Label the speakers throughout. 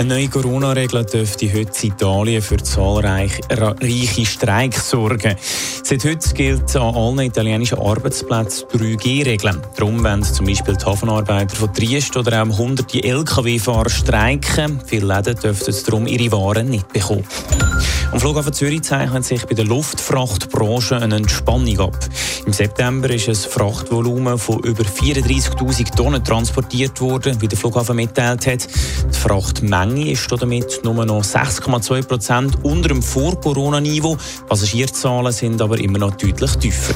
Speaker 1: Eine neue Corona-Regel dürfte heute in Italien für zahlreiche reiche Streiks sorgen. Seit heute gilt an allen italienischen Arbeitsplätzen 3G-Regeln. Darum wollen zum Beispiel die Hafenarbeiter von Triest oder auch hunderte Lkw-Fahrer streiken. Viele Läden dürften darum ihre Waren nicht bekommen. Am Flughafen Zürich zeichnet sich bei der Luftfrachtbranche eine Entspannung ab. Im September ist ein Frachtvolumen von über 34.000 Tonnen transportiert worden, wie der Flughafen mitteilt hat. Die Frachtmenge ist damit nur noch 6,2 Prozent unter dem Vor-Corona-Niveau. Passagierzahlen sind aber immer noch deutlich tiefer.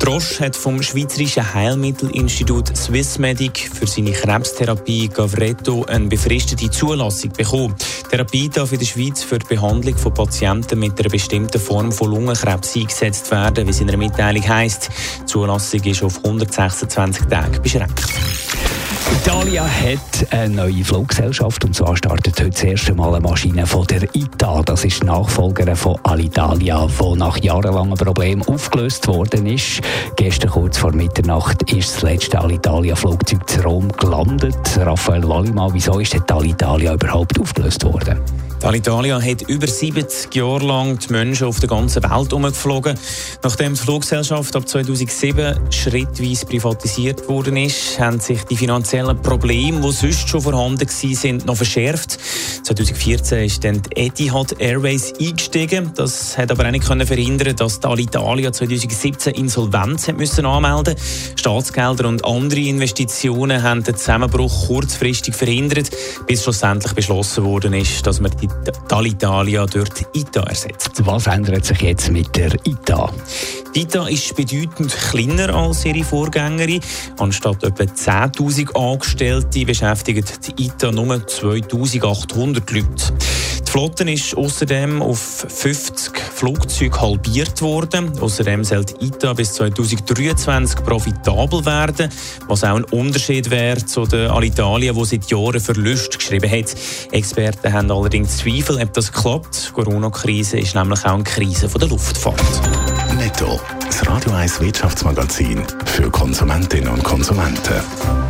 Speaker 1: Drosch hat vom Schweizerischen Heilmittelinstitut Swissmedic für seine Krebstherapie Gavretto eine befristete Zulassung bekommen. Die Therapie darf in der Schweiz für die Behandlung von Patienten mit einer bestimmten Form von Lungenkrebs eingesetzt werden, wie es in einer Mitteilung heisst. Die Zulassung ist auf 126 Tage beschränkt.
Speaker 2: Italia hat eine neue Fluggesellschaft und zwar startet heute das erste Mal eine Maschine von der ITA. Das ist die Nachfolgerin von Alitalia, die nach jahrelangen Problemen aufgelöst worden ist. Gestern kurz vor Mitternacht ist das letzte Alitalia-Flugzeug zu Rom gelandet. Raphael Wallimann, wieso ist Alitalia überhaupt aufgelöst worden?
Speaker 1: Alitalia hat über 70 Jahre lang die Menschen auf der ganzen Welt umgeflogen. Nachdem die Fluggesellschaft ab 2007 schrittweise privatisiert worden ist, haben sich die finanziellen Probleme, die sonst schon vorhanden waren, noch verschärft. 2014 ist dann die Etihad Airways eingestiegen. Das hat aber auch nicht verhindern dass die Alitalia 2017 Insolvenz hat müssen anmelden Staatsgelder und andere Investitionen haben den Zusammenbruch kurzfristig verhindert, bis schlussendlich beschlossen worden ist, dass man die Alitalia durch ITA ersetzt.
Speaker 2: Was ändert sich jetzt mit der ITA?
Speaker 1: Die ITA ist bedeutend kleiner als ihre Vorgängerin. Anstatt etwa 10.000 Angestellte beschäftigt die ITA nur 2.800 Leute. Die Flotte ist außerdem auf 50 Flugzeuge halbiert worden. Außerdem soll die ITA bis 2023 profitabel werden, was auch ein Unterschied wäre zu der Alitalia, die seit Jahren Verlust geschrieben hat. Experten haben allerdings Zweifel, ob das klappt. Die Corona-Krise ist nämlich auch eine Krise der Luftfahrt.
Speaker 3: Netto, das Radio 1 Wirtschaftsmagazin für Konsumentinnen und Konsumenten.